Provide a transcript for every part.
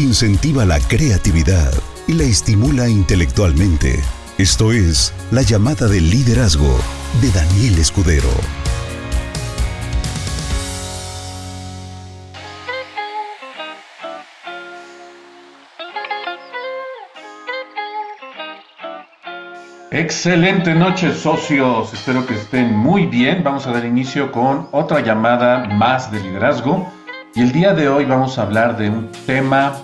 incentiva la creatividad y la estimula intelectualmente. Esto es La llamada del liderazgo de Daniel Escudero. Excelente noche socios, espero que estén muy bien. Vamos a dar inicio con otra llamada más de liderazgo y el día de hoy vamos a hablar de un tema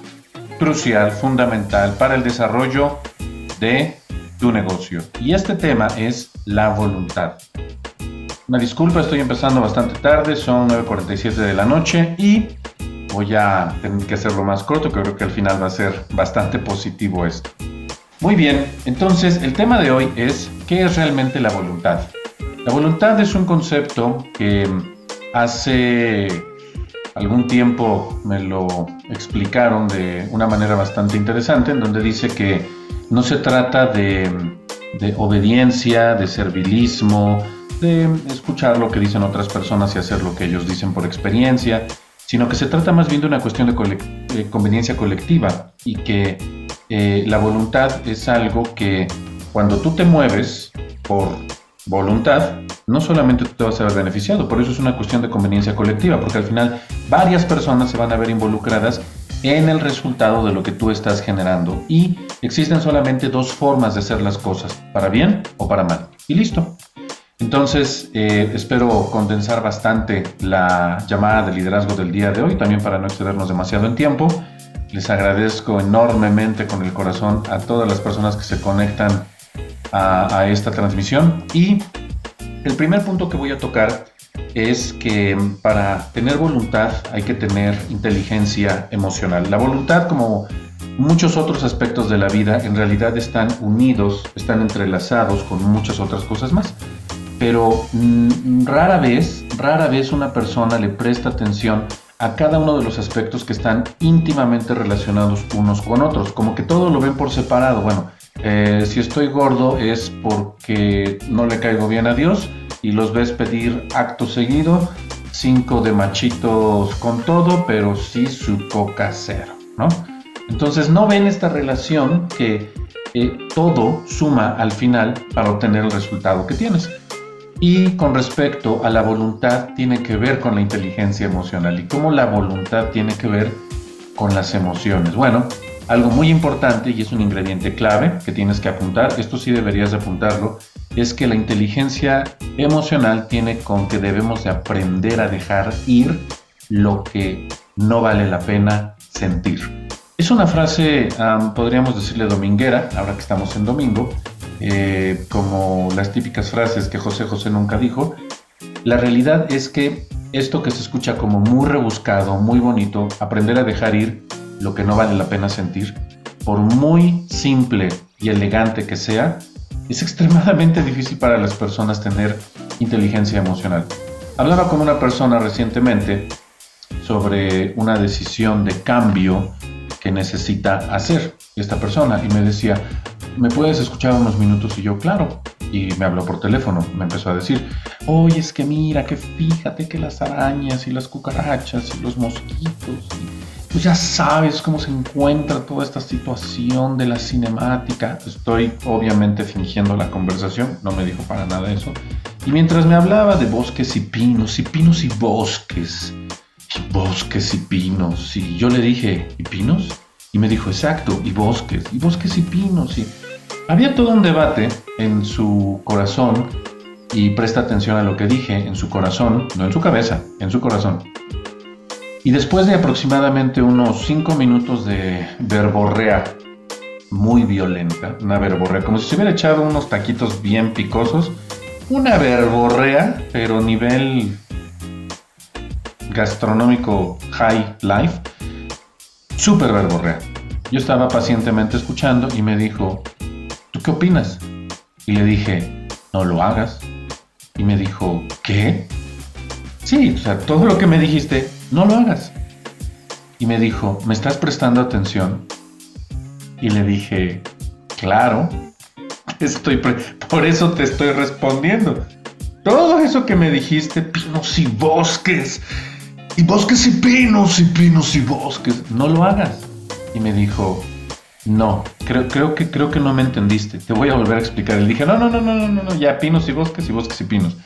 crucial, fundamental para el desarrollo de tu negocio. Y este tema es la voluntad. Una disculpa, estoy empezando bastante tarde, son 9.47 de la noche y voy a tener que hacerlo más corto, que creo que al final va a ser bastante positivo esto. Muy bien, entonces el tema de hoy es ¿qué es realmente la voluntad? La voluntad es un concepto que hace algún tiempo me lo explicaron de una manera bastante interesante, en donde dice que no se trata de, obediencia, de servilismo, de escuchar lo que dicen otras personas y hacer lo que ellos dicen por experiencia, sino que se trata más bien de una cuestión de, conveniencia colectiva y que eh, la voluntad es algo que cuando tú te mueves por voluntad, no solamente tú te vas a ver beneficiado, por eso es una cuestión de conveniencia colectiva, porque al final varias personas se van a ver involucradas en el resultado de lo que tú estás generando y existen solamente dos formas de hacer las cosas, para bien o para mal. Y listo. Entonces, eh, espero condensar bastante la llamada de liderazgo del día de hoy, también para no excedernos demasiado en tiempo. Les agradezco enormemente con el corazón a todas las personas que se conectan a, a esta transmisión y el primer punto que voy a tocar es que para tener voluntad hay que tener inteligencia emocional. La voluntad, como muchos otros aspectos de la vida, en realidad están unidos, están entrelazados con muchas otras cosas más. Pero mm, rara vez, rara vez una persona le presta atención a cada uno de los aspectos que están íntimamente relacionados unos con otros, como que todo lo ven por separado. Bueno, eh, si estoy gordo es porque no le caigo bien a Dios y los ves pedir acto seguido, cinco de machitos con todo, pero sí su coca cero, ¿no? Entonces no ven esta relación que eh, todo suma al final para obtener el resultado que tienes. Y con respecto a la voluntad, tiene que ver con la inteligencia emocional y cómo la voluntad tiene que ver con las emociones. Bueno, algo muy importante y es un ingrediente clave que tienes que apuntar, esto sí deberías apuntarlo, es que la inteligencia emocional tiene con que debemos de aprender a dejar ir lo que no vale la pena sentir. Es una frase, podríamos decirle dominguera, ahora que estamos en domingo, eh, como las típicas frases que José José nunca dijo. La realidad es que esto que se escucha como muy rebuscado, muy bonito, aprender a dejar ir lo que no vale la pena sentir, por muy simple y elegante que sea, es extremadamente difícil para las personas tener inteligencia emocional. Hablaba con una persona recientemente sobre una decisión de cambio que necesita hacer esta persona y me decía, ¿me puedes escuchar unos minutos? Y yo, claro. Y me habló por teléfono, me empezó a decir, oye, es que mira, que fíjate que las arañas y las cucarachas y los mosquitos pues ya sabes cómo se encuentra toda esta situación de la cinemática. Estoy obviamente fingiendo la conversación, no me dijo para nada eso. Y mientras me hablaba de bosques y pinos, y pinos y bosques, y bosques y pinos, y yo le dije, ¿y pinos? Y me dijo, exacto, y bosques, y bosques y pinos, y había todo un debate en su corazón, y presta atención a lo que dije, en su corazón, no en su cabeza, en su corazón. Y después de aproximadamente unos 5 minutos de verborrea muy violenta, una verborrea, como si se hubiera echado unos taquitos bien picosos, una verborrea, pero nivel gastronómico high life, súper verborrea. Yo estaba pacientemente escuchando y me dijo, ¿tú qué opinas? Y le dije, no lo hagas. Y me dijo, ¿qué? Sí, o sea, todo lo que me dijiste no lo hagas. Y me dijo, ¿me estás prestando atención? Y le dije, claro, estoy por eso te estoy respondiendo. Todo eso que me dijiste, pinos y bosques, y bosques y pinos y pinos y bosques, no lo hagas. y me dijo, no, creo, creo, que, creo que no me entendiste, te voy a volver a explicar. Le dije, no, no, no, no, no, no, ya pinos y bosques y bosques y pinos.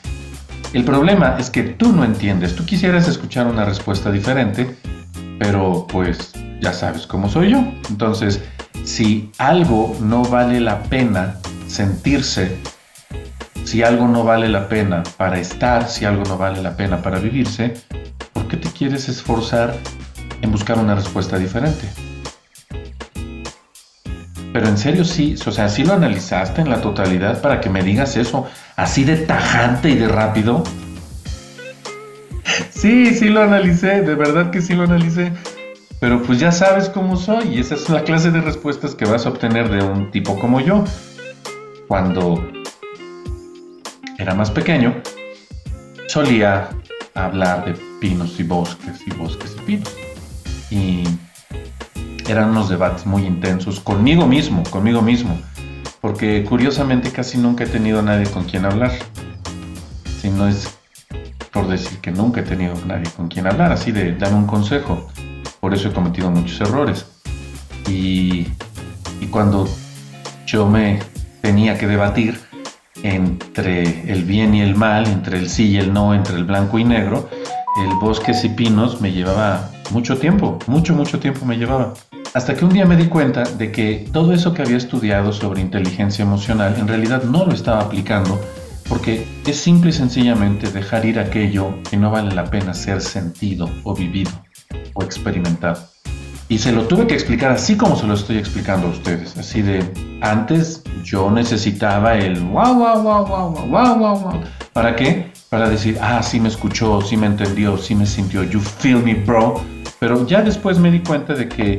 El problema es que tú no entiendes, tú quisieras escuchar una respuesta diferente, pero pues ya sabes cómo soy yo. Entonces, si algo no vale la pena sentirse, si algo no vale la pena para estar, si algo no vale la pena para vivirse, ¿por qué te quieres esforzar en buscar una respuesta diferente? Pero en serio sí, o sea, sí lo analizaste en la totalidad para que me digas eso así de tajante y de rápido. Sí, sí lo analicé, de verdad que sí lo analicé. Pero pues ya sabes cómo soy y esa es la clase de respuestas que vas a obtener de un tipo como yo. Cuando era más pequeño, solía hablar de pinos y bosques y bosques y pinos. Y eran unos debates muy intensos conmigo mismo, conmigo mismo. Porque curiosamente casi nunca he tenido a nadie con quien hablar. Si no es por decir que nunca he tenido a nadie con quien hablar, así de dame un consejo. Por eso he cometido muchos errores. Y, cuando yo me tenía que debatir entre el bien y el mal, entre el sí y el no, entre el blanco y negro, el bosques y pinos me llevaba mucho tiempo, mucho, mucho tiempo me llevaba. Hasta que un día me di cuenta de que todo eso que había estudiado sobre inteligencia emocional en realidad no lo estaba aplicando porque es simple y sencillamente dejar ir aquello que no vale la pena ser sentido o vivido o experimentado. Y se lo tuve que explicar así como se lo estoy explicando a ustedes. Así de, antes yo necesitaba el wow, wow, wow, wow, wow, wow, wow. ¿Para qué? Para decir, ah, sí me escuchó, sí me entendió, sí me sintió, you feel me, bro. Pero ya después me di cuenta de que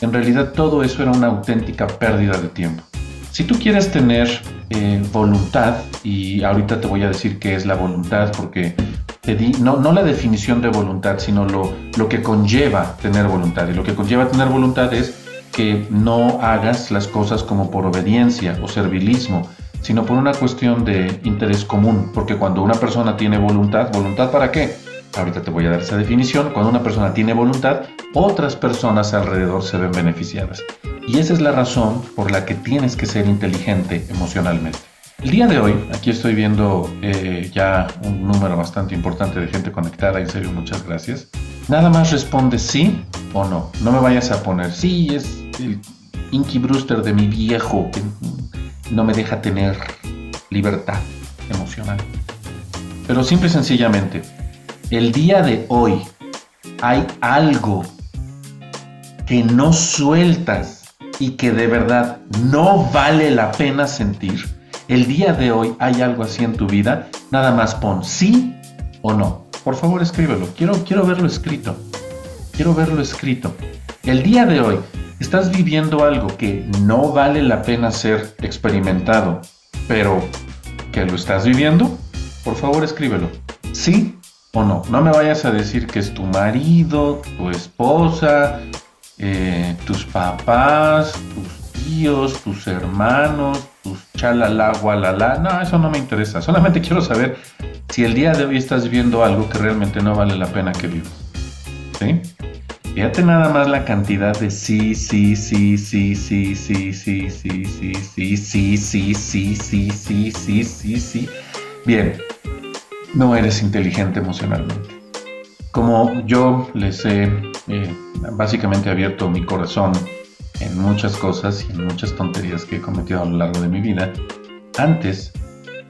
en realidad todo eso era una auténtica pérdida de tiempo. Si tú quieres tener eh, voluntad, y ahorita te voy a decir qué es la voluntad, porque no, la definición de voluntad, sino lo, lo que conlleva tener voluntad. Y lo que conlleva tener voluntad es que no hagas las cosas como por obediencia o servilismo, sino por una cuestión de interés común. Porque cuando una persona tiene voluntad, ¿voluntad para qué? Ahorita te voy a dar esa definición. Cuando una persona tiene voluntad, otras personas alrededor se ven beneficiadas. Y esa es la razón por la que tienes que ser inteligente emocionalmente. El día de hoy, aquí estoy viendo eh, ya un número bastante importante de gente conectada, en serio, muchas gracias. Nada más responde sí o no. No me vayas a poner sí, es el Inky Brewster de mi viejo que no me deja tener libertad emocional. Pero simple y sencillamente, el día de hoy hay algo que no sueltas y que de verdad no vale la pena sentir el día de hoy hay algo así en tu vida, nada más pon sí o no. Por favor, escríbelo. Quiero, quiero verlo escrito. Quiero verlo escrito. El día de hoy estás viviendo algo que no vale la pena ser experimentado, pero que lo estás viviendo. Por favor, escríbelo. Sí o no. No me vayas a decir que es tu marido, tu esposa, eh, tus papás, tus tíos, tus hermanos, chalala, gualala. No, eso no me interesa. Solamente quiero saber si el día de hoy estás viviendo algo que realmente no vale la pena que vivas. ¿Sí? Fíjate nada más la cantidad de sí, sí, sí, sí, sí, sí, sí, sí, sí, sí, sí, sí, sí, sí, sí, sí, sí, sí. Bien, no eres inteligente emocionalmente. Como yo les he básicamente abierto mi corazón en muchas cosas y en muchas tonterías que he cometido a lo largo de mi vida. Antes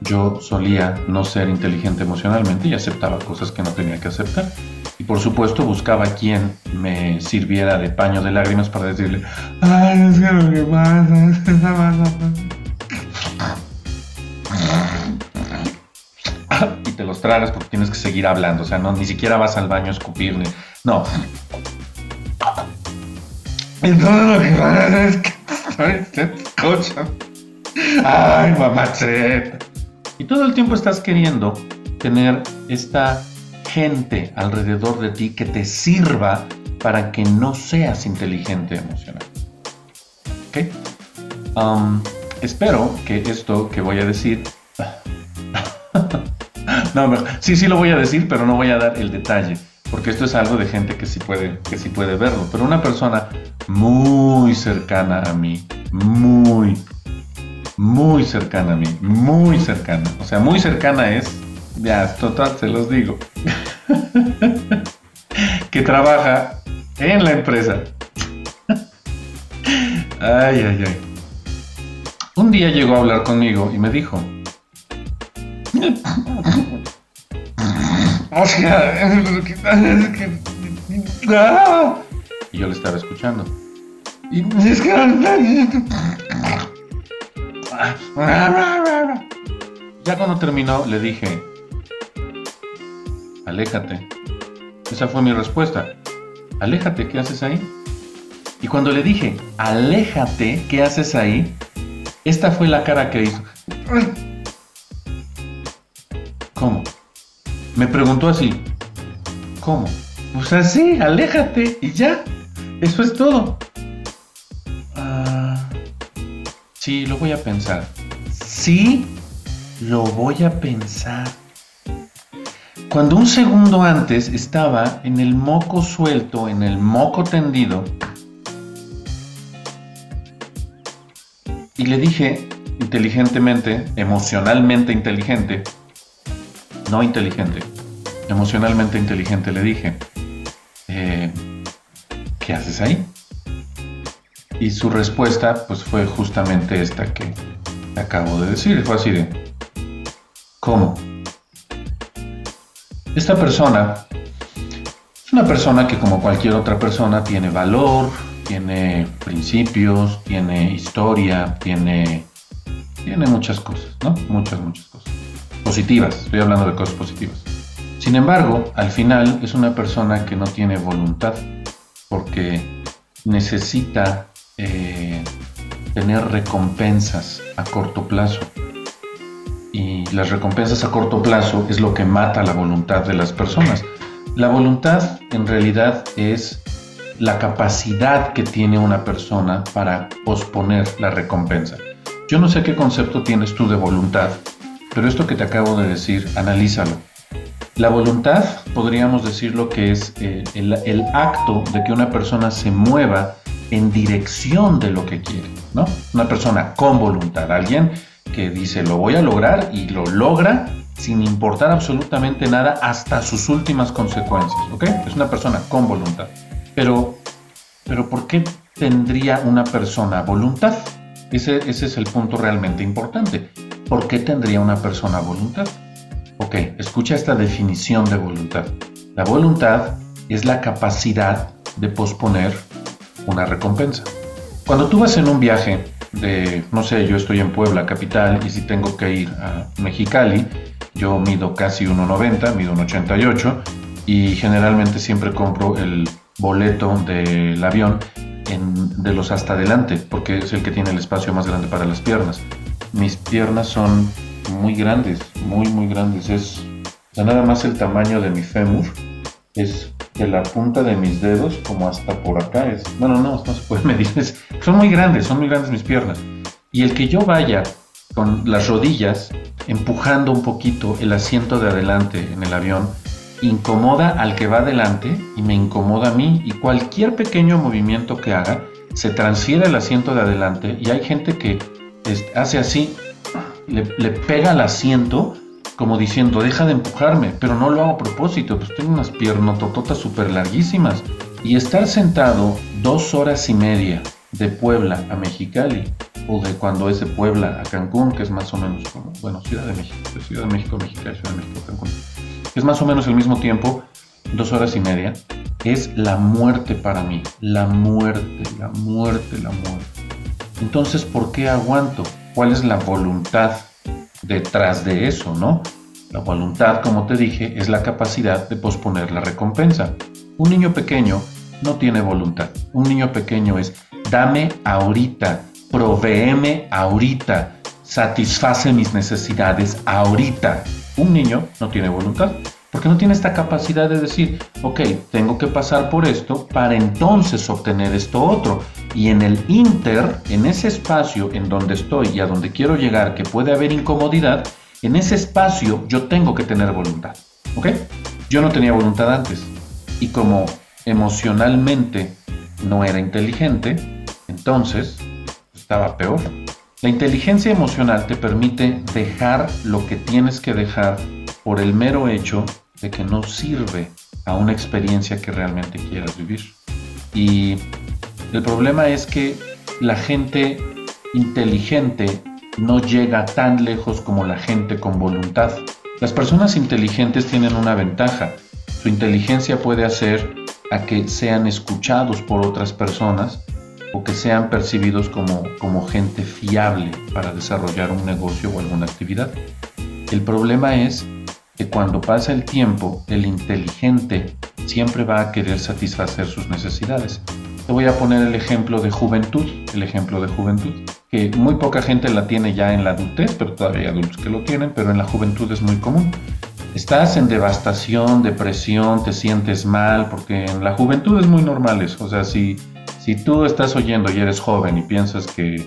yo solía no ser inteligente emocionalmente y aceptaba cosas que no tenía que aceptar. Y por supuesto buscaba a quien me sirviera de paño de lágrimas para decirle, ay, es que lo que pasa, y te porque tienes que seguir hablando, o sea, no, ni siquiera vas al baño a escupir, no, entonces lo que van a hacer es que. Ay, mamaceta. Y todo el tiempo estás queriendo tener esta gente alrededor de ti que te sirva para que no seas inteligente emocional. ¿Ok? Um, espero que esto que voy a decir... no, sí, sí lo voy a decir, pero no voy a dar el detalle. porque esto es algo de gente que sí puede, que sí puede verlo, pero una persona muy cercana a mí, muy, muy cercana a mí, muy cercana, o sea, muy cercana es, ya, total, se los digo, que trabaja en la empresa. ay, ay, ay. Un día llegó a hablar conmigo y me dijo, y yo le estaba escuchando. Y ya cuando terminó le dije, aléjate. Esa fue mi respuesta. Aléjate, ¿qué haces ahí? Y cuando le dije, aléjate, ¿qué haces ahí? Esta fue la cara que hizo. ¿Cómo? Me preguntó así. ¿Cómo? Pues así, aléjate y ya. Eso es todo. Ah, sí, lo voy a pensar. Sí, lo voy a pensar. Cuando un segundo antes estaba en el moco suelto, en el moco tendido, y le dije inteligentemente, emocionalmente inteligente, no inteligente, emocionalmente inteligente, le dije, eh, ¿qué haces ahí? Y su respuesta pues fue justamente esta que acabo de decir, fue así de, ¿cómo? Esta persona es una persona que como cualquier otra persona tiene valor, tiene principios, tiene historia, tiene, tiene muchas cosas, ¿no? Muchas, muchas cosas. Positivas, estoy hablando de cosas positivas. Sin embargo, al final es una persona que no tiene voluntad porque necesita eh, tener recompensas a corto plazo. Y las recompensas a corto plazo es lo que mata la voluntad de las personas. La voluntad en realidad es la capacidad que tiene una persona para posponer la recompensa. Yo no sé qué concepto tienes tú de voluntad, pero esto que te acabo de decir, analízalo. La voluntad, podríamos decir lo que es eh, el, acto de que una persona se mueva en dirección de lo que quiere, ¿no? Una persona con voluntad, alguien que dice lo voy a lograr y lo logra sin importar absolutamente nada hasta sus últimas consecuencias, ¿ok? Es una persona con voluntad. Pero, pero ¿por qué tendría una persona voluntad? Ese, ese es el punto realmente importante. ¿Por qué tendría una persona voluntad? Ok, escucha esta definición de voluntad. La voluntad es la capacidad de posponer una recompensa. Cuando tú vas en un viaje de, no sé, yo estoy en Puebla, capital, y si tengo que ir a Mexicali, yo mido casi 1,90, mido 1,88, y generalmente siempre compro el boleto del avión de los hasta adelante, porque es el que tiene el espacio más grande para las piernas. Mis piernas son muy grandes, muy, muy grandes. Es nada más el tamaño de mi fémur. Es de la punta de mis dedos como hasta por acá. Es, bueno, no, no se puede medir. son muy grandes, son muy grandes mis piernas. Y el que yo vaya con las rodillas empujando un poquito el asiento de adelante en el avión, incomoda al que va adelante y me incomoda a mí. Y cualquier pequeño movimiento que haga se transfiere el asiento de adelante. Y hay gente que hace así le, pega al asiento como diciendo, deja de empujarme, pero no lo hago a propósito, pues tengo unas piernas tototas súper larguísimas. Y estar sentado dos horas y media de Puebla a Mexicali, o de cuando es de Puebla a Cancún, que es más o menos como, bueno, Ciudad de México, Ciudad de México, Mexicali, Ciudad de México, Cancún, es más o menos el mismo tiempo, dos horas y media, es la muerte para mí, la muerte, la muerte, la muerte. Entonces, ¿por qué aguanto? cuál es la voluntad detrás de eso, ¿no? La voluntad, como te dije, es la capacidad de posponer la recompensa. Un niño pequeño no tiene voluntad. Un niño pequeño es dame ahorita, provéeme ahorita, satisface mis necesidades ahorita. Un niño no tiene voluntad. Porque no tiene esta capacidad de decir, ok, tengo que pasar por esto para entonces obtener esto otro. Y en el inter, en ese espacio en donde estoy y a donde quiero llegar, que puede haber incomodidad, en ese espacio yo tengo que tener voluntad. ¿Ok? Yo no tenía voluntad antes. Y como emocionalmente no era inteligente, entonces estaba peor. La inteligencia emocional te permite dejar lo que tienes que dejar por el mero hecho de que no sirve a una experiencia que realmente quieras vivir. Y el problema es que la gente inteligente no llega tan lejos como la gente con voluntad. Las personas inteligentes tienen una ventaja. Su inteligencia puede hacer a que sean escuchados por otras personas o que sean percibidos como, como gente fiable para desarrollar un negocio o alguna actividad. El problema es que cuando pasa el tiempo, el inteligente siempre va a querer satisfacer sus necesidades. Te voy a poner el ejemplo de juventud, el ejemplo de juventud, que muy poca gente la tiene ya en la adultez, pero todavía hay adultos que lo tienen, pero en la juventud es muy común. Estás en devastación, depresión, te sientes mal, porque en la juventud es muy normal eso. O sea, si, si tú estás oyendo y eres joven y piensas que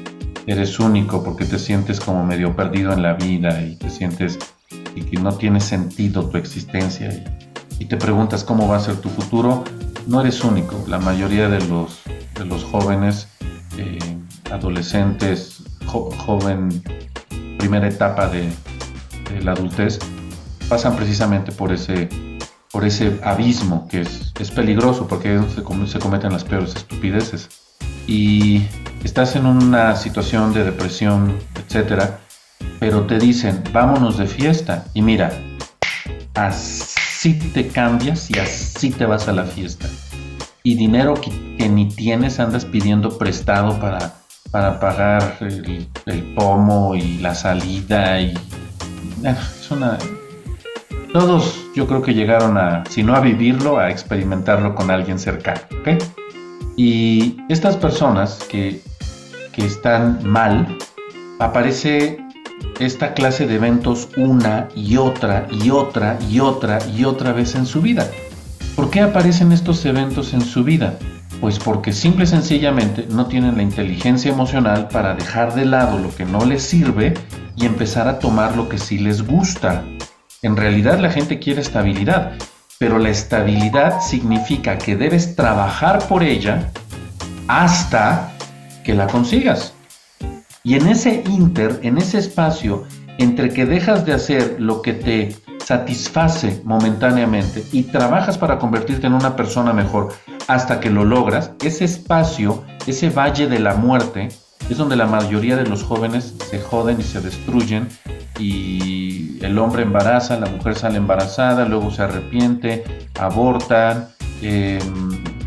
eres único porque te sientes como medio perdido en la vida y te sientes y que no tiene sentido tu existencia y, y te preguntas cómo va a ser tu futuro, no eres único. La mayoría de los, de los jóvenes, eh, adolescentes, joven, primera etapa de, la adultez, pasan precisamente por ese, por ese abismo que es, es peligroso porque se cometen las peores estupideces. Y estás en una situación de depresión, etcétera, pero te dicen, vámonos de fiesta. Y mira, así si te cambias y así te vas a la fiesta. Y dinero que, ni tienes andas pidiendo prestado para, para pagar el, pomo y la salida y es una todos yo creo que llegaron a, si no a vivirlo, a experimentarlo con alguien cercano. Y estas personas que, que están mal, aparece esta clase de eventos una y otra y otra y otra y otra vez en su vida. ¿Por qué aparecen estos eventos en su vida? Pues porque simple y sencillamente no tienen la inteligencia emocional para dejar de lado lo que no les sirve y empezar a tomar lo que sí les gusta. En realidad la gente quiere estabilidad, pero la estabilidad significa que debes trabajar por ella hasta que la consigas. Y en ese inter, en ese espacio entre que dejas de hacer lo que te satisface momentáneamente y trabajas para convertirte en una persona mejor hasta que lo logras, ese espacio, ese valle de la muerte, es donde la mayoría de los jóvenes se joden y se destruyen y el hombre embaraza, la mujer sale embarazada, luego se arrepiente, abortan, eh,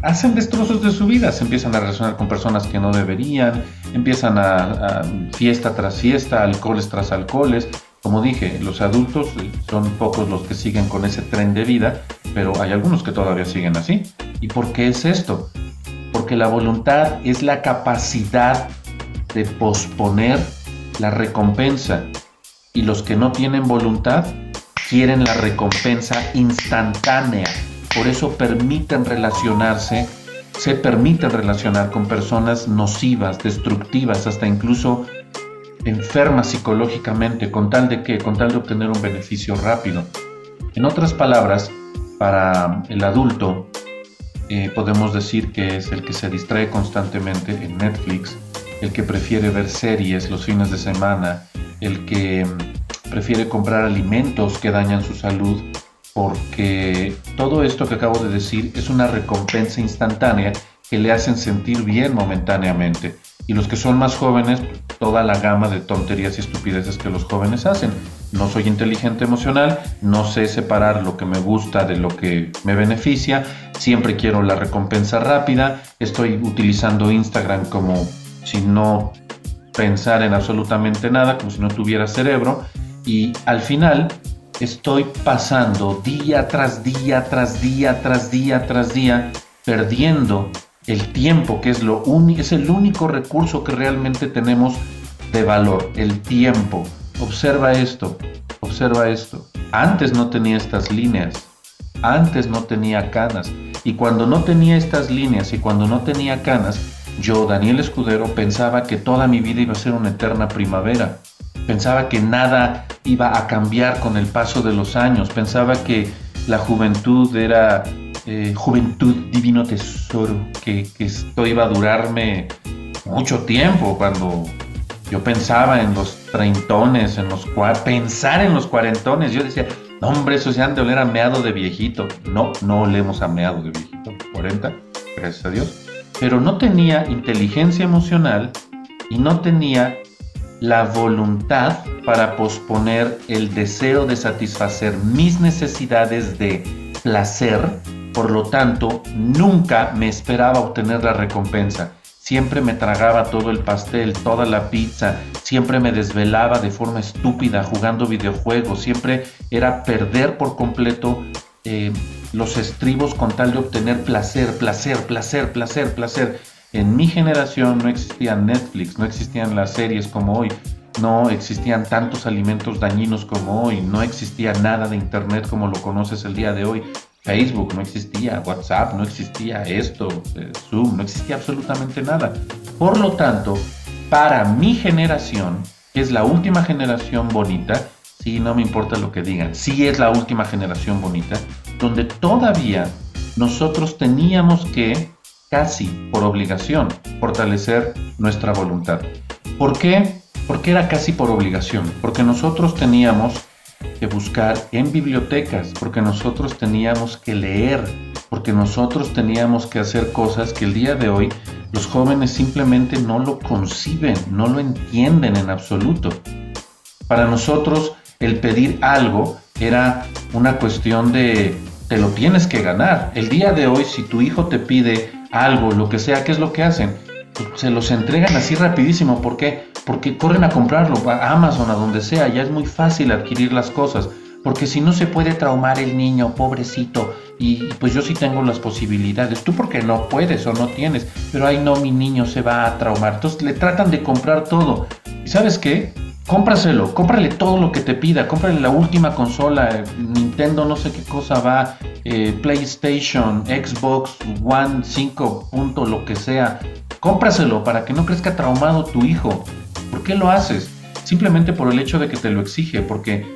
hacen destrozos de su vida, se empiezan a relacionar con personas que no deberían, empiezan a, fiesta tras fiesta, alcoholes tras alcoholes. Como dije, los adultos son pocos los que siguen con ese tren de vida, pero hay algunos que todavía siguen así. ¿Y por qué es esto? Porque la voluntad es la capacidad de posponer la recompensa. Y los que no tienen voluntad quieren la recompensa instantánea por eso permiten relacionarse, se permiten relacionar con personas nocivas, destructivas, hasta incluso enfermas psicológicamente, con tal de que, con tal de obtener un beneficio rápido. En otras palabras, para el adulto, eh, podemos decir que es el que se distrae constantemente en Netflix, el que prefiere ver series los fines de semana, el que mm, prefiere comprar alimentos que dañan su salud porque todo esto que acabo de decir es una recompensa instantánea que le hacen sentir bien momentáneamente. Y los que son más jóvenes, toda la gama de tonterías y estupideces que los jóvenes hacen. No soy inteligente emocional, no sé separar lo que me gusta de lo que me beneficia, siempre quiero la recompensa rápida, estoy utilizando Instagram como si no pensar en absolutamente nada, como si no tuviera cerebro, y al final estoy pasando día tras día, tras día, tras día, tras día, perdiendo el tiempo, que es, lo es el único recurso que realmente tenemos de valor, el tiempo. Observa esto, observa esto. Antes no tenía estas líneas, antes no tenía canas. Y cuando no tenía estas líneas y cuando no tenía canas, yo, Daniel Escudero, pensaba que toda mi vida iba a ser una eterna primavera. Pensaba que nada iba a cambiar con el paso de los años. Pensaba que la juventud era eh, juventud, divino tesoro, que, que esto iba a durarme mucho tiempo cuando yo pensaba en los treintones, en los pensar en los cuarentones, yo decía, no, hombre, eso se han de oler a de viejito. No, no olemos a meado de viejito, 40, gracias a Dios. Pero no tenía inteligencia emocional y no tenía la voluntad para posponer el deseo de satisfacer mis necesidades de placer, por lo tanto, nunca me esperaba obtener la recompensa. Siempre me tragaba todo el pastel, toda la pizza, siempre me desvelaba de forma estúpida jugando videojuegos, siempre era perder por completo eh, los estribos con tal de obtener placer, placer, placer, placer, placer. En mi generación no existía Netflix, no existían las series como hoy, no existían tantos alimentos dañinos como hoy, no existía nada de Internet como lo conoces el día de hoy. Facebook no existía, WhatsApp no existía, esto, eh, Zoom, no existía absolutamente nada. Por lo tanto, para mi generación, que es la última generación bonita, sí, no me importa lo que digan, sí es la última generación bonita, donde todavía nosotros teníamos que, casi por obligación, fortalecer nuestra voluntad. ¿Por qué? Porque era casi por obligación, porque nosotros teníamos que buscar en bibliotecas, porque nosotros teníamos que leer, porque nosotros teníamos que hacer cosas que el día de hoy los jóvenes simplemente no lo conciben, no lo entienden en absoluto. Para nosotros el pedir algo era una cuestión de te lo tienes que ganar. El día de hoy si tu hijo te pide algo, lo que sea, ¿qué es lo que hacen? se los entregan así rapidísimo. ¿Por qué? Porque corren a comprarlo a Amazon, a donde sea. Ya es muy fácil adquirir las cosas. Porque si no se puede traumar el niño, pobrecito. Y pues yo sí tengo las posibilidades. Tú porque no puedes o no tienes. Pero ahí no, mi niño se va a traumar. Entonces le tratan de comprar todo. ¿Y sabes qué? cómpraselo, cómprale todo lo que te pida, cómprale la última consola, Nintendo no sé qué cosa va, eh, PlayStation, Xbox One 5 punto, lo que sea, cómpraselo para que no crezca traumado tu hijo. ¿Por qué lo haces? Simplemente por el hecho de que te lo exige, porque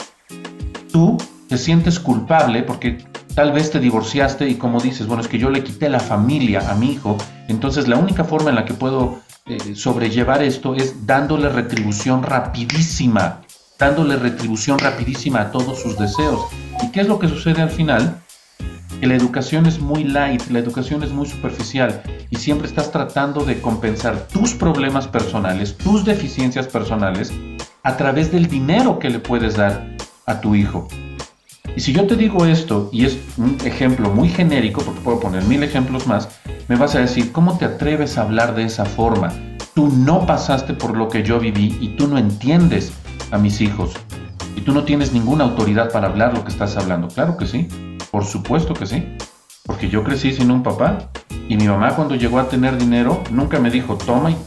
tú te sientes culpable porque tal vez te divorciaste y como dices, bueno, es que yo le quité la familia a mi hijo, entonces la única forma en la que puedo eh, sobrellevar esto es dándole retribución rapidísima, dándole retribución rapidísima a todos sus deseos. ¿Y qué es lo que sucede al final? Que la educación es muy light, la educación es muy superficial y siempre estás tratando de compensar tus problemas personales, tus deficiencias personales a través del dinero que le puedes dar a tu hijo. Y si yo te digo esto, y es un ejemplo muy genérico, porque puedo poner mil ejemplos más, me vas a decir, ¿cómo te atreves a hablar de esa forma? Tú no pasaste por lo que yo viví y tú no entiendes a mis hijos. Y tú no tienes ninguna autoridad para hablar lo que estás hablando. Claro que sí, por supuesto que sí. Porque yo crecí sin un papá. Y mi mamá cuando llegó a tener dinero nunca me dijo, toma y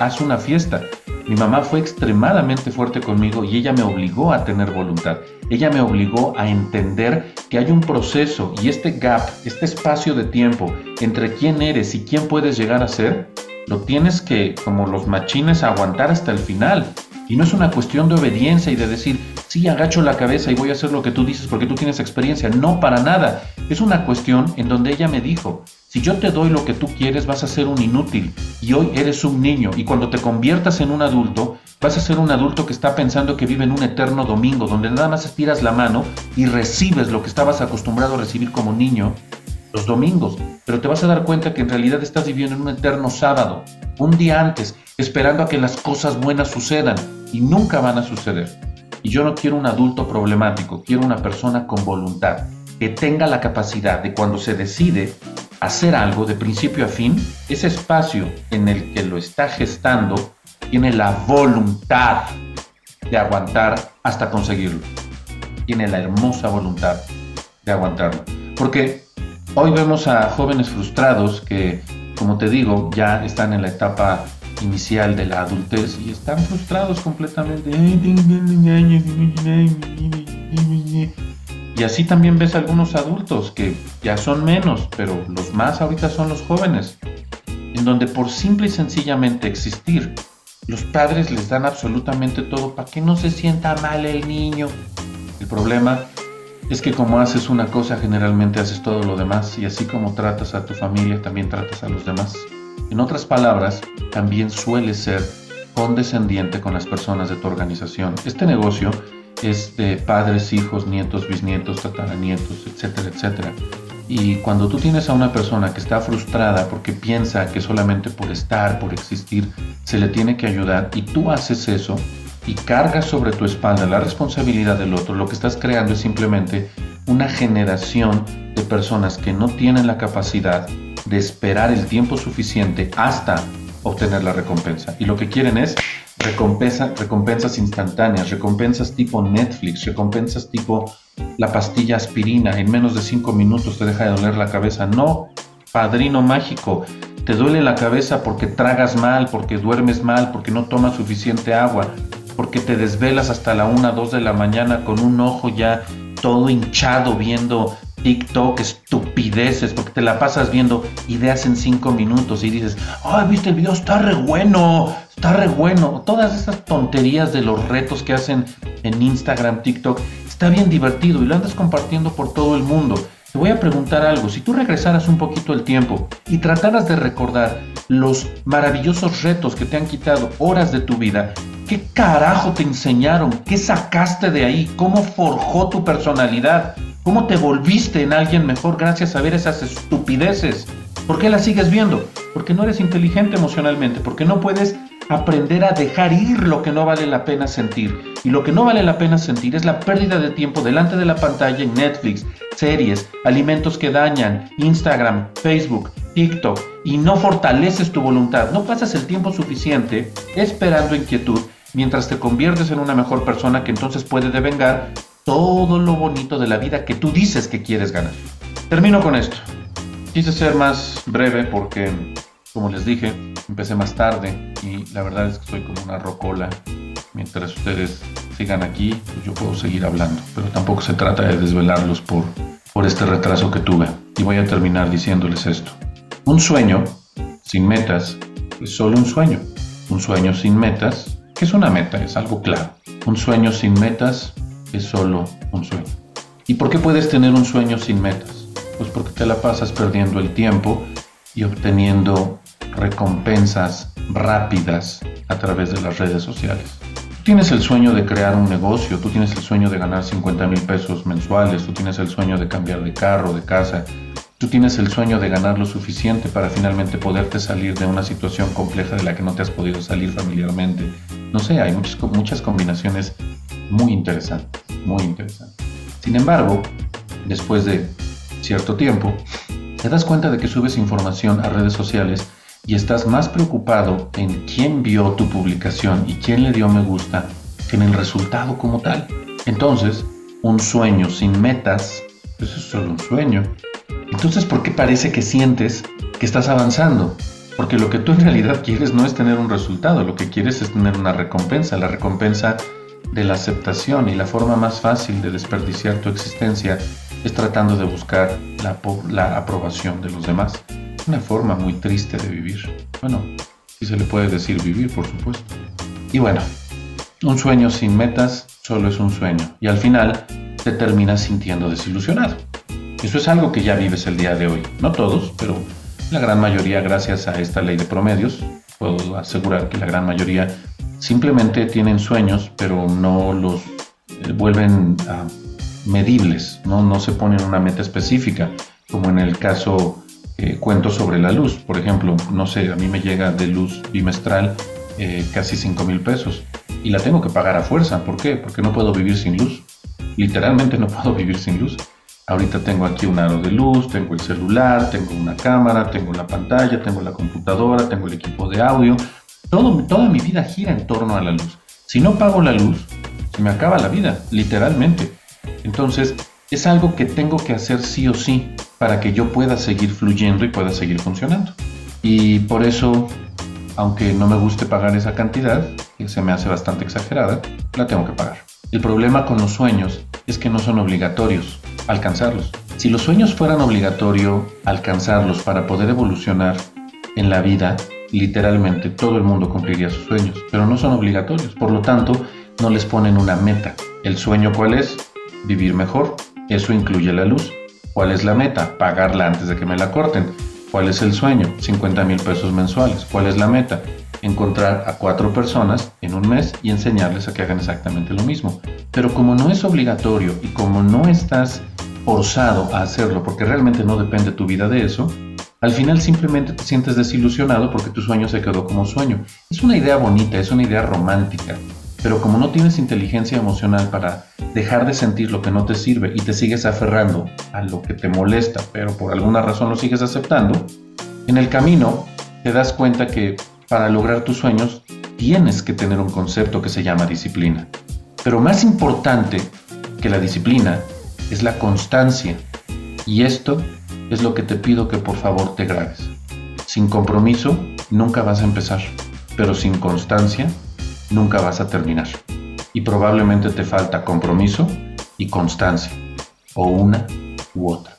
haz una fiesta. Mi mamá fue extremadamente fuerte conmigo y ella me obligó a tener voluntad. Ella me obligó a entender que hay un proceso y este gap, este espacio de tiempo entre quién eres y quién puedes llegar a ser, lo tienes que, como los machines, aguantar hasta el final. Y no es una cuestión de obediencia y de decir, sí, agacho la cabeza y voy a hacer lo que tú dices porque tú tienes experiencia. No, para nada. Es una cuestión en donde ella me dijo, si yo te doy lo que tú quieres, vas a ser un inútil. Y hoy eres un niño. Y cuando te conviertas en un adulto, vas a ser un adulto que está pensando que vive en un eterno domingo, donde nada más estiras la mano y recibes lo que estabas acostumbrado a recibir como niño los domingos. Pero te vas a dar cuenta que en realidad estás viviendo en un eterno sábado, un día antes, esperando a que las cosas buenas sucedan. Y nunca van a suceder. Y yo no quiero un adulto problemático, quiero una persona con voluntad, que tenga la capacidad de cuando se decide hacer algo de principio a fin, ese espacio en el que lo está gestando tiene la voluntad de aguantar hasta conseguirlo. Tiene la hermosa voluntad de aguantarlo. Porque hoy vemos a jóvenes frustrados que, como te digo, ya están en la etapa inicial de la adultez y están frustrados completamente. Y así también ves algunos adultos que ya son menos, pero los más ahorita son los jóvenes, en donde por simple y sencillamente existir, los padres les dan absolutamente todo para que no se sienta mal el niño. El problema es que como haces una cosa, generalmente haces todo lo demás y así como tratas a tu familia, también tratas a los demás. En otras palabras, también sueles ser condescendiente con las personas de tu organización. Este negocio es de padres, hijos, nietos, bisnietos, tataranietos, etcétera, etcétera. Y cuando tú tienes a una persona que está frustrada porque piensa que solamente por estar, por existir, se le tiene que ayudar y tú haces eso y cargas sobre tu espalda la responsabilidad del otro, lo que estás creando es simplemente una generación de personas que no tienen la capacidad de esperar el tiempo suficiente hasta obtener la recompensa. Y lo que quieren es recompensa, recompensas instantáneas, recompensas tipo Netflix, recompensas tipo la pastilla aspirina, en menos de cinco minutos te deja de doler la cabeza. No, padrino mágico, te duele la cabeza porque tragas mal, porque duermes mal, porque no tomas suficiente agua, porque te desvelas hasta la una, dos de la mañana con un ojo ya todo hinchado viendo TikTok, estupideces, porque te la pasas viendo ideas en cinco minutos y dices, ay, viste el video, está re bueno, está re bueno. Todas esas tonterías de los retos que hacen en Instagram, TikTok, está bien divertido y lo andas compartiendo por todo el mundo. Te voy a preguntar algo, si tú regresaras un poquito el tiempo y trataras de recordar los maravillosos retos que te han quitado horas de tu vida, ¿qué carajo te enseñaron? ¿Qué sacaste de ahí? ¿Cómo forjó tu personalidad? ¿Cómo te volviste en alguien mejor gracias a ver esas estupideces? ¿Por qué las sigues viendo? Porque no eres inteligente emocionalmente, porque no puedes aprender a dejar ir lo que no vale la pena sentir. Y lo que no vale la pena sentir es la pérdida de tiempo delante de la pantalla en Netflix, series, alimentos que dañan, Instagram, Facebook, TikTok, y no fortaleces tu voluntad. No pasas el tiempo suficiente esperando inquietud mientras te conviertes en una mejor persona que entonces puede devengar todo lo bonito de la vida que tú dices que quieres ganar. Termino con esto. Quise ser más breve porque, como les dije, empecé más tarde y la verdad es que estoy como una rocola. Mientras ustedes sigan aquí, yo puedo seguir hablando, pero tampoco se trata de desvelarlos por, por este retraso que tuve. Y voy a terminar diciéndoles esto. Un sueño sin metas es solo un sueño. Un sueño sin metas, que es una meta, es algo claro. Un sueño sin metas es solo un sueño. ¿Y por qué puedes tener un sueño sin metas? Pues porque te la pasas perdiendo el tiempo y obteniendo recompensas rápidas a través de las redes sociales. Tú tienes el sueño de crear un negocio, tú tienes el sueño de ganar 50 mil pesos mensuales, tú tienes el sueño de cambiar de carro, de casa, tú tienes el sueño de ganar lo suficiente para finalmente poderte salir de una situación compleja de la que no te has podido salir familiarmente. No sé, hay muchas, combinaciones muy interesante, muy interesante. Sin embargo, después de cierto tiempo, te das cuenta de que subes información a redes sociales y estás más preocupado en quién vio tu publicación y quién le dio me gusta que en el resultado como tal. Entonces, un sueño sin metas, pues es solo un sueño. Entonces, ¿por qué parece que sientes que estás avanzando? Porque lo que tú en realidad quieres no es tener un resultado, lo que quieres es tener una recompensa. La recompensa de la aceptación y la forma más fácil de desperdiciar tu existencia es tratando de buscar la, aprobación de los demás. Una forma muy triste de vivir. Bueno, si se le puede decir vivir, por supuesto. Y bueno, un sueño sin metas solo es un sueño y al final te terminas sintiendo desilusionado. Eso es algo que ya vives el día de hoy. No todos, pero la gran mayoría gracias a esta ley de promedios. Puedo asegurar que la gran mayoría simplemente tienen sueños, pero no los eh, vuelven medibles, ¿no? no se ponen una meta específica, como en el caso eh, cuento sobre la luz, por ejemplo, no sé, a mí me llega de luz bimestral eh, casi 5 mil pesos y la tengo que pagar a fuerza, ¿por qué? Porque no puedo vivir sin luz, literalmente no puedo vivir sin luz. Ahorita tengo aquí un aro de luz, tengo el celular, tengo una cámara, tengo la pantalla, tengo la computadora, tengo el equipo de audio, todo, toda mi vida gira en torno a la luz. Si no pago la luz, se me acaba la vida, literalmente. Entonces, es algo que tengo que hacer sí o sí para que yo pueda seguir fluyendo y pueda seguir funcionando. Y por eso, aunque no me guste pagar esa cantidad, que se me hace bastante exagerada, la tengo que pagar. El problema con los sueños es que no son obligatorios alcanzarlos. Si los sueños fueran obligatorio alcanzarlos para poder evolucionar en la vida, literalmente todo el mundo cumpliría sus sueños, pero no son obligatorios. Por lo tanto, no les ponen una meta. ¿El sueño cuál es? Vivir mejor. Eso incluye la luz. ¿Cuál es la meta? Pagarla antes de que me la corten. ¿Cuál es el sueño? 50 mil pesos mensuales. ¿Cuál es la meta? Encontrar a cuatro personas en un mes y enseñarles a que hagan exactamente lo mismo. Pero como no es obligatorio y como no estás forzado a hacerlo porque realmente no depende tu vida de eso, al final simplemente te sientes desilusionado porque tu sueño se quedó como sueño. Es una idea bonita, es una idea romántica, pero como no tienes inteligencia emocional para dejar de sentir lo que no te sirve y te sigues aferrando a lo que te molesta, pero por alguna razón lo sigues aceptando, en el camino te das cuenta que para lograr tus sueños tienes que tener un concepto que se llama disciplina. Pero más importante que la disciplina es la constancia. Y esto es lo que te pido que por favor te grabes. Sin compromiso nunca vas a empezar, pero sin constancia nunca vas a terminar. Y probablemente te falta compromiso y constancia, o una u otra.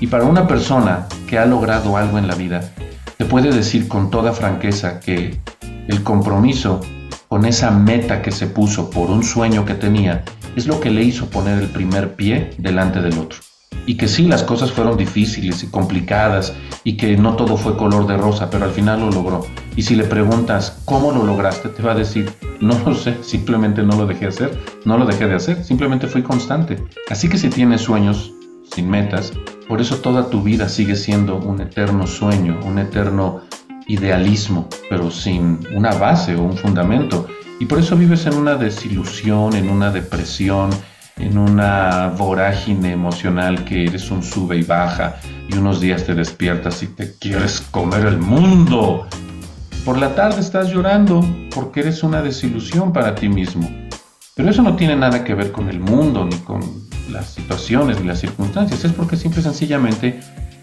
Y para una persona que ha logrado algo en la vida, te puede decir con toda franqueza que el compromiso con esa meta que se puso por un sueño que tenía es lo que le hizo poner el primer pie delante del otro. Y que sí, las cosas fueron difíciles y complicadas y que no todo fue color de rosa, pero al final lo logró. Y si le preguntas cómo lo lograste, te va a decir, no lo sé, simplemente no lo dejé hacer, no lo dejé de hacer, simplemente fui constante. Así que si tienes sueños sin metas, por eso toda tu vida sigue siendo un eterno sueño, un eterno idealismo, pero sin una base o un fundamento. Y por eso vives en una desilusión, en una depresión, en una vorágine emocional que eres un sube y baja y unos días te despiertas y te quieres comer el mundo. Por la tarde estás llorando porque eres una desilusión para ti mismo. Pero eso no tiene nada que ver con el mundo, ni con las situaciones, ni las circunstancias. Es porque simple y sencillamente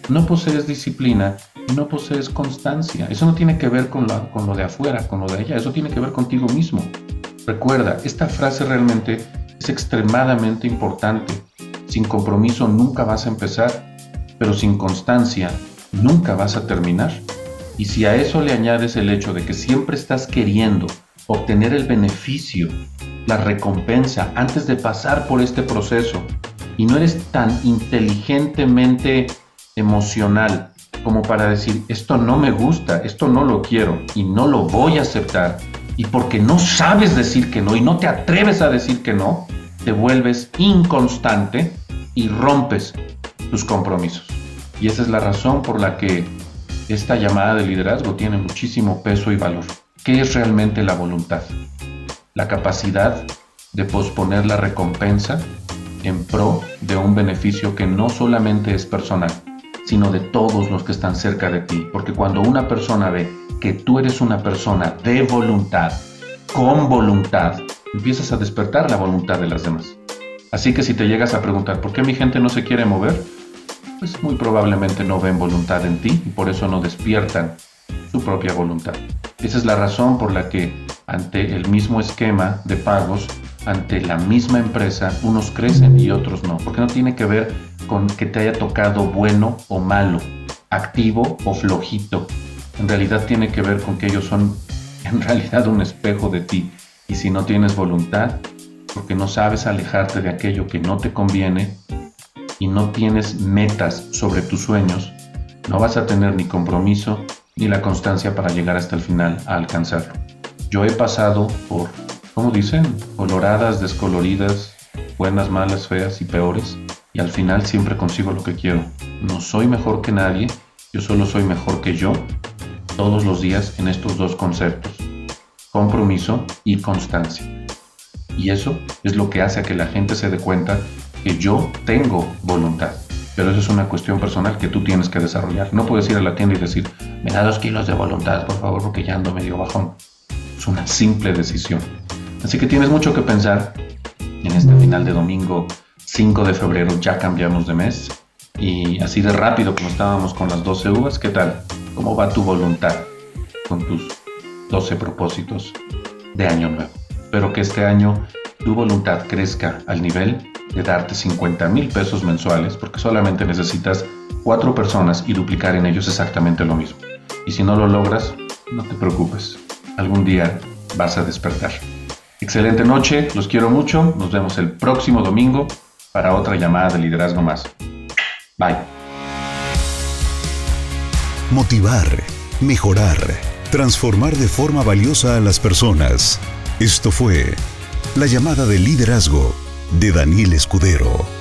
no posees disciplina y no posees constancia. Eso no tiene que ver con, con lo de afuera, con lo de allá. Eso tiene que ver contigo mismo. Recuerda, esta frase realmente es extremadamente importante. Sin compromiso nunca vas a empezar, pero sin constancia nunca vas a terminar. Y si a eso le añades el hecho de que siempre estás queriendo obtener el beneficio, la recompensa antes de pasar por este proceso, y no eres tan inteligentemente emocional como para decir, esto no me gusta, esto no lo quiero y no lo voy a aceptar, y porque no sabes decir que no y no te atreves a decir que no, te vuelves inconstante y rompes tus compromisos. Y esa es la razón por la que esta llamada de liderazgo tiene muchísimo peso y valor. ¿Qué es realmente la voluntad? La capacidad de posponer la recompensa en pro de un beneficio que no solamente es personal, sino de todos los que están cerca de ti. Porque cuando una persona ve que tú eres una persona de voluntad, con voluntad, empiezas a despertar la voluntad de las demás. Así que si te llegas a preguntar por qué mi gente no se quiere mover, pues muy probablemente no ven voluntad en ti y por eso no despiertan su propia voluntad. Esa es la razón por la que ante el mismo esquema de pagos, ante la misma empresa, unos crecen y otros no, porque no tiene que ver con que te haya tocado bueno o malo, activo o flojito, en realidad tiene que ver con que ellos son en realidad un espejo de ti. Y si no tienes voluntad, porque no sabes alejarte de aquello que no te conviene y no tienes metas sobre tus sueños, no vas a tener ni compromiso ni la constancia para llegar hasta el final a alcanzarlo. Yo he pasado por, como dicen, coloradas, descoloridas, buenas, malas, feas y peores, y al final siempre consigo lo que quiero. No soy mejor que nadie, yo solo soy mejor que yo todos los días en estos dos conceptos, compromiso y constancia. Y eso es lo que hace que la gente se dé cuenta que yo tengo voluntad. Pero eso es una cuestión personal que tú tienes que desarrollar. No puedes ir a la tienda y decir, me da dos kilos de voluntad, por favor, porque ya ando medio bajón. Es una simple decisión. Así que tienes mucho que pensar en este final de domingo 5 de febrero. Ya cambiamos de mes. Y así de rápido como estábamos con las 12 uvas, ¿qué tal? ¿Cómo va tu voluntad con tus 12 propósitos de año nuevo? Espero que este año tu voluntad crezca al nivel de darte 50 mil pesos mensuales, porque solamente necesitas cuatro personas y duplicar en ellos exactamente lo mismo. Y si no lo logras, no te preocupes, algún día vas a despertar. Excelente noche, los quiero mucho, nos vemos el próximo domingo para otra llamada de liderazgo más. Bye. Motivar, mejorar, transformar de forma valiosa a las personas. Esto fue la llamada de liderazgo de Daniel Escudero.